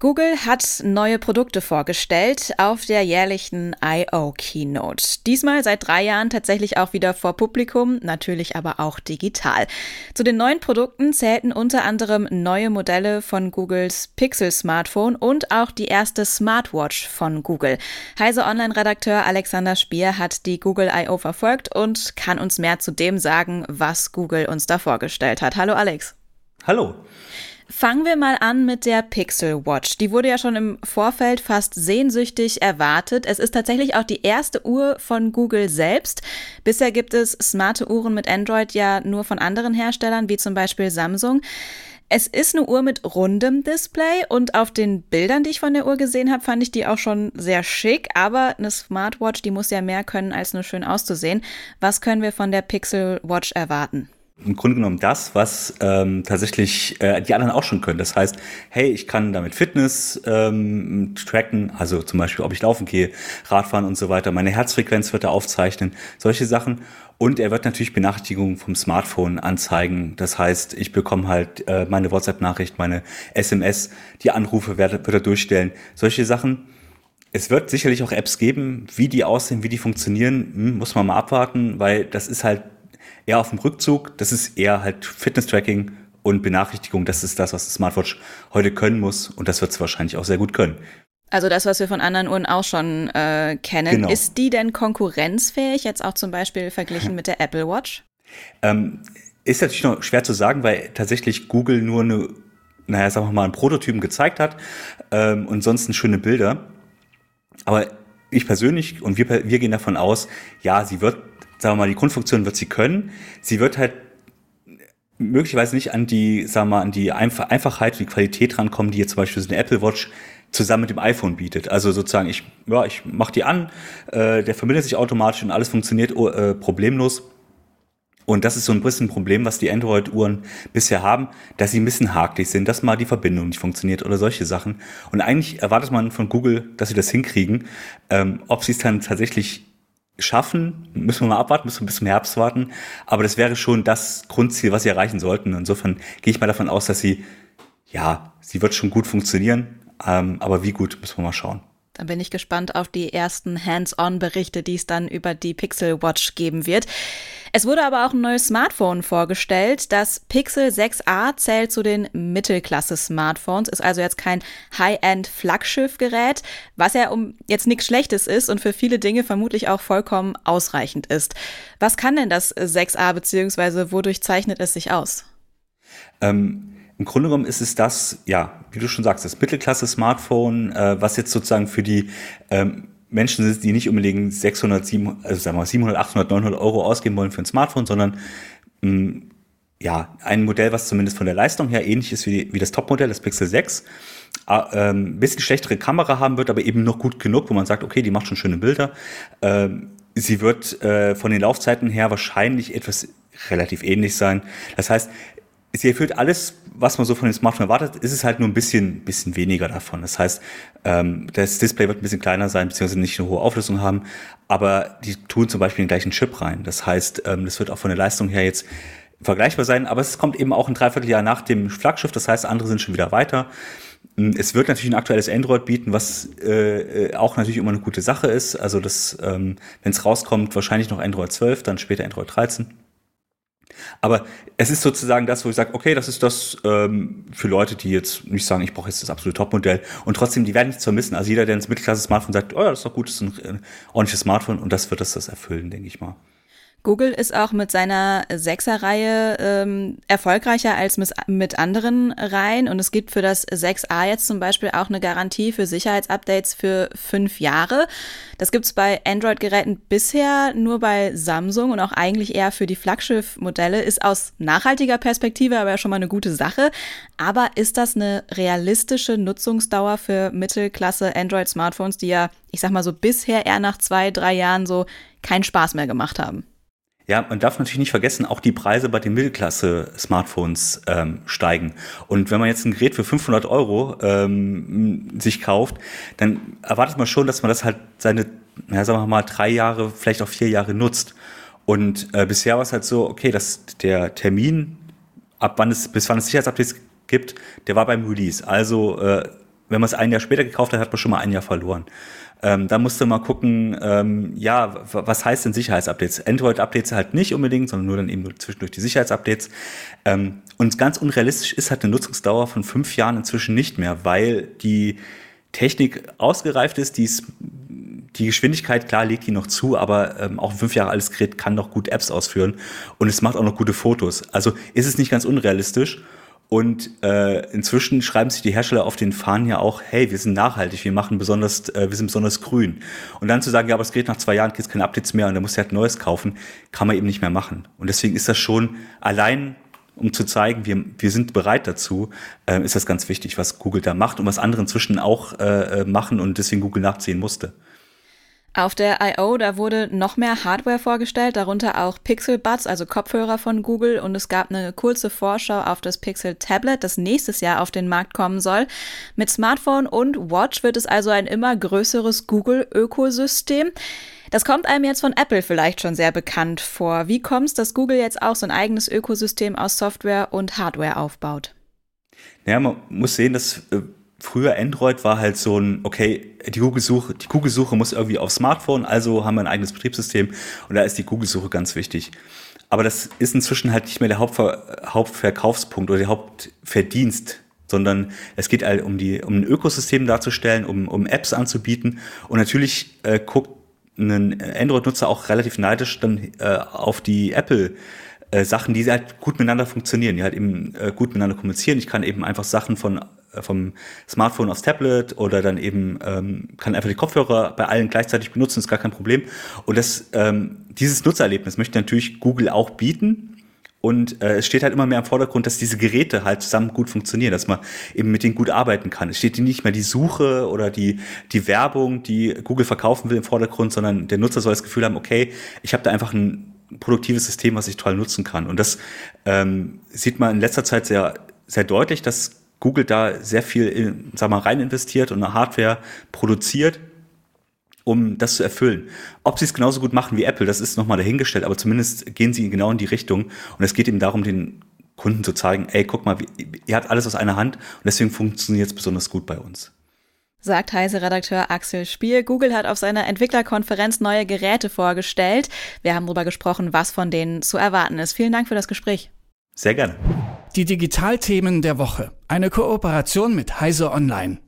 Google hat neue Produkte vorgestellt auf der jährlichen I.O. Keynote. Diesmal seit drei Jahren tatsächlich auch wieder vor Publikum, natürlich aber auch digital. Zu den neuen Produkten zählten unter anderem neue Modelle von Googles Pixel Smartphone und auch die erste Smartwatch von Google. Heise Online-Redakteur Alexander Spier hat die Google I.O. verfolgt und kann uns mehr zu dem sagen, was Google uns da vorgestellt hat. Hallo Alex. Hallo. Fangen wir mal an mit der Pixel Watch. Die wurde ja schon im Vorfeld fast sehnsüchtig erwartet. Es ist tatsächlich auch die erste Uhr von Google selbst. Bisher gibt es smarte Uhren mit Android ja nur von anderen Herstellern, wie zum Beispiel Samsung. Es ist eine Uhr mit rundem Display und auf den Bildern, die ich von der Uhr gesehen habe, fand ich die auch schon sehr schick. Aber eine Smartwatch, die muss ja mehr können, als nur schön auszusehen. Was können wir von der Pixel Watch erwarten? Im Grunde genommen das, was ähm, tatsächlich äh, die anderen auch schon können. Das heißt, hey, ich kann damit Fitness ähm, tracken, also zum Beispiel, ob ich laufen gehe, Radfahren und so weiter. Meine Herzfrequenz wird er aufzeichnen, solche Sachen. Und er wird natürlich Benachrichtigungen vom Smartphone anzeigen. Das heißt, ich bekomme halt äh, meine WhatsApp-Nachricht, meine SMS, die Anrufe wird, wird er durchstellen. Solche Sachen. Es wird sicherlich auch Apps geben, wie die aussehen, wie die funktionieren, hm, muss man mal abwarten, weil das ist halt eher auf dem Rückzug. Das ist eher halt Fitness-Tracking und Benachrichtigung. Das ist das, was das Smartwatch heute können muss. Und das wird es wahrscheinlich auch sehr gut können. Also das, was wir von anderen Uhren auch schon äh, kennen. Genau. Ist die denn konkurrenzfähig, jetzt auch zum Beispiel verglichen mit der Apple Watch? Ähm, ist natürlich noch schwer zu sagen, weil tatsächlich Google nur eine, naja, sagen wir mal, einen Prototypen gezeigt hat ähm, und sonst schöne Bilder. Aber ich persönlich und wir, wir gehen davon aus, ja, sie wird sagen wir mal, die Grundfunktion wird sie können. Sie wird halt möglicherweise nicht an die, sagen wir mal, an die Einfachheit, die Qualität rankommen, die jetzt zum Beispiel so eine Apple Watch zusammen mit dem iPhone bietet. Also sozusagen, ich, ja, ich mache die an, äh, der verbindet sich automatisch und alles funktioniert oh, äh, problemlos. Und das ist so ein bisschen ein Problem, was die Android-Uhren bisher haben, dass sie ein bisschen hakelig sind, dass mal die Verbindung nicht funktioniert oder solche Sachen. Und eigentlich erwartet man von Google, dass sie das hinkriegen. Ähm, ob sie es dann tatsächlich schaffen, müssen wir mal abwarten, müssen wir bis zum Herbst warten. Aber das wäre schon das Grundziel, was sie erreichen sollten. Insofern gehe ich mal davon aus, dass sie, ja, sie wird schon gut funktionieren. Ähm, aber wie gut, müssen wir mal schauen. Dann bin ich gespannt auf die ersten Hands-on-Berichte, die es dann über die Pixel Watch geben wird. Es wurde aber auch ein neues Smartphone vorgestellt. Das Pixel 6a zählt zu den Mittelklasse-Smartphones, ist also jetzt kein High-End-Flaggschiff-Gerät, was ja um jetzt nichts Schlechtes ist und für viele Dinge vermutlich auch vollkommen ausreichend ist. Was kann denn das 6a beziehungsweise wodurch zeichnet es sich aus? Ähm im Grunde genommen ist es das, ja, wie du schon sagst, das Mittelklasse-Smartphone, äh, was jetzt sozusagen für die ähm, Menschen sind, die nicht unbedingt 600, 700, also sagen wir mal 700, 800, 900 Euro ausgeben wollen für ein Smartphone, sondern mh, mm, ja, ein Modell, was zumindest von der Leistung her ähnlich ist wie, wie das Topmodell, das Pixel 6, äh, ähm, bisschen schlechtere Kamera haben wird, aber eben noch gut genug, wo man sagt, okay, die macht schon schöne Bilder. Ähm, sie wird äh, von den Laufzeiten her wahrscheinlich etwas relativ ähnlich sein. Das heißt, sie erfüllt alles, was man so von dem Smartphone erwartet, ist es halt nur ein bisschen, bisschen weniger davon. Das heißt, ähm, das Display wird ein bisschen kleiner sein, beziehungsweise nicht eine hohe Auflösung haben, aber die tun zum Beispiel den gleichen Chip rein. Das heißt, ähm, das wird auch von der Leistung her jetzt vergleichbar sein, aber es kommt eben auch ein Dreivierteljahr nach dem Flaggschiff, das heißt, andere sind schon wieder weiter. Hm, es wird natürlich ein aktuelles Android bieten, was äh, äh, auch natürlich immer eine gute Sache ist. Also das, ähm, wenn es rauskommt, wahrscheinlich noch Android 12, dann später Android 13. Aber es ist sozusagen das, wo ich sage, okay, das ist das ähm, für Leute, die jetzt nicht sagen, ich brauche jetzt das absolute Topmodell und trotzdem, die werden nichts vermissen. Also jeder, der ins Mittelklasse-Smartphone sagt, oh ja, das ist doch gut, das ist ein, ein ordentliches Smartphone und das wird das, das erfüllen, denke ich mal. Google ist auch mit seiner Sechser-Reihe ähm, erfolgreicher als mit anderen Reihen und es gibt für das 6a jetzt zum Beispiel auch eine Garantie für Sicherheitsupdates für fünf Jahre. Das gibt's bei Android-Geräten bisher nur bei Samsung und auch eigentlich eher für die Flaggschiff-Modelle. Ist aus nachhaltiger Perspektive aber ja schon mal eine gute Sache. Aber ist das eine realistische Nutzungsdauer für Mittelklasse Android-Smartphones, die ja, ich sag mal so, bisher eher nach zwei, drei Jahren so keinen Spaß mehr gemacht haben? Ja, man darf natürlich nicht vergessen, auch die Preise bei den Mittelklasse-Smartphones ähm, steigen. Und wenn man jetzt ein Gerät für 500 Euro ähm, sich kauft, dann erwartet man schon, dass man das halt seine, ja, sagen wir mal, drei Jahre, vielleicht auch vier Jahre nutzt. Und äh, bisher war es halt so, okay, dass der Termin ab wann es, bis wann es Sicherheitsupdates gibt, der war beim Release. Also, äh, wenn man es ein Jahr später gekauft hat, hat man schon mal ein Jahr verloren. Ähm, da musste man gucken, ähm, ja, was heißt denn Sicherheitsupdates? Android-Updates halt nicht unbedingt, sondern nur dann eben nur zwischendurch die Sicherheitsupdates. Ähm, und ganz unrealistisch ist halt eine Nutzungsdauer von fünf Jahren inzwischen nicht mehr, weil die Technik ausgereift ist, die ist die Geschwindigkeit, klar, legt die noch zu, aber ähm, auch ein fünf Jahre altes Gerät kann noch gut Apps ausführen und es macht auch noch gute Fotos. Also ist es nicht ganz unrealistisch. Und äh, inzwischen schreiben sich die Hersteller auf den Fahnen ja auch, hey, wir sind nachhaltig, wir machen besonders, äh, wir sind besonders grün. Und dann zu sagen, ja, aber es geht nach zwei Jahren, gibt es keine Updates mehr und dann muss halt Neues kaufen, kann man eben nicht mehr machen. Und deswegen ist das schon allein, um zu zeigen, wir, wir sind bereit dazu, äh, ist das ganz wichtig, was Google da macht und was andere inzwischen auch äh, äh machen und deswegen Google nachziehen musste. Auf der I.O. da wurde noch mehr Hardware vorgestellt, darunter auch Pixel Buds, also Kopfhörer von Google und es gab eine kurze Vorschau auf das Pixel Tablet, das nächstes Jahr auf den Markt kommen soll. Mit Smartphone und Watch wird es also ein immer größeres Google-Ökosystem. Das kommt einem jetzt von Apple vielleicht schon sehr bekannt vor. Wie kommt es, dass Google jetzt auch so ein eigenes Ökosystem aus Software und Hardware aufbaut? Ja, man muss sehen, dass äh, früher Android war halt so ein, okay, die Google-Suche, die Google-Suche muss irgendwie auf Smartphone, also haben wir ein eigenes Betriebssystem und da ist die Google-Suche ganz wichtig. Aber das ist inzwischen halt nicht mehr der Hauptver Hauptverkaufspunkt oder der Hauptverdienst, sondern es geht halt um die, um ein Ökosystem darzustellen, um, um Apps anzubieten und natürlich äh, guckt ein Android-Nutzer auch relativ neidisch dann äh, auf die Apple- äh, Sachen, die halt gut miteinander funktionieren, die halt eben äh, gut miteinander kommunizieren. Ich kann eben einfach Sachen von vom Smartphone aufs Tablet oder dann eben ähm, kann einfach die Kopfhörer bei allen gleichzeitig benutzen, ist gar kein Problem. Und das, ähm, dieses Nutzererlebnis möchte natürlich Google auch bieten. Und äh, es steht halt immer mehr im Vordergrund, dass diese Geräte halt zusammen gut funktionieren, dass man eben mit denen gut arbeiten kann. Es steht nicht mehr die Suche oder die, die Werbung, die Google verkaufen will im Vordergrund, sondern der Nutzer soll das Gefühl haben, okay, ich habe da einfach ein produktives System, was ich toll nutzen kann. Und das ähm, sieht man in letzter Zeit sehr, sehr deutlich, dass Google da sehr viel, in, sag mal, rein investiert und eine Hardware produziert, um das zu erfüllen. Ob sie es genauso gut machen wie Apple, das ist nochmal dahingestellt, aber zumindest gehen sie genau in die Richtung. Und es geht eben darum, den Kunden zu zeigen, ey, guck mal, ihr habt alles aus einer Hand und deswegen funktioniert es besonders gut bei uns. Sagt Heise-Redakteur Axel Spiel. Google hat auf seiner Entwicklerkonferenz neue Geräte vorgestellt. Wir haben darüber gesprochen, was von denen zu erwarten ist. Vielen Dank für das Gespräch. Sehr gerne. Die Digitalthemen der Woche. Eine Kooperation mit Heise Online.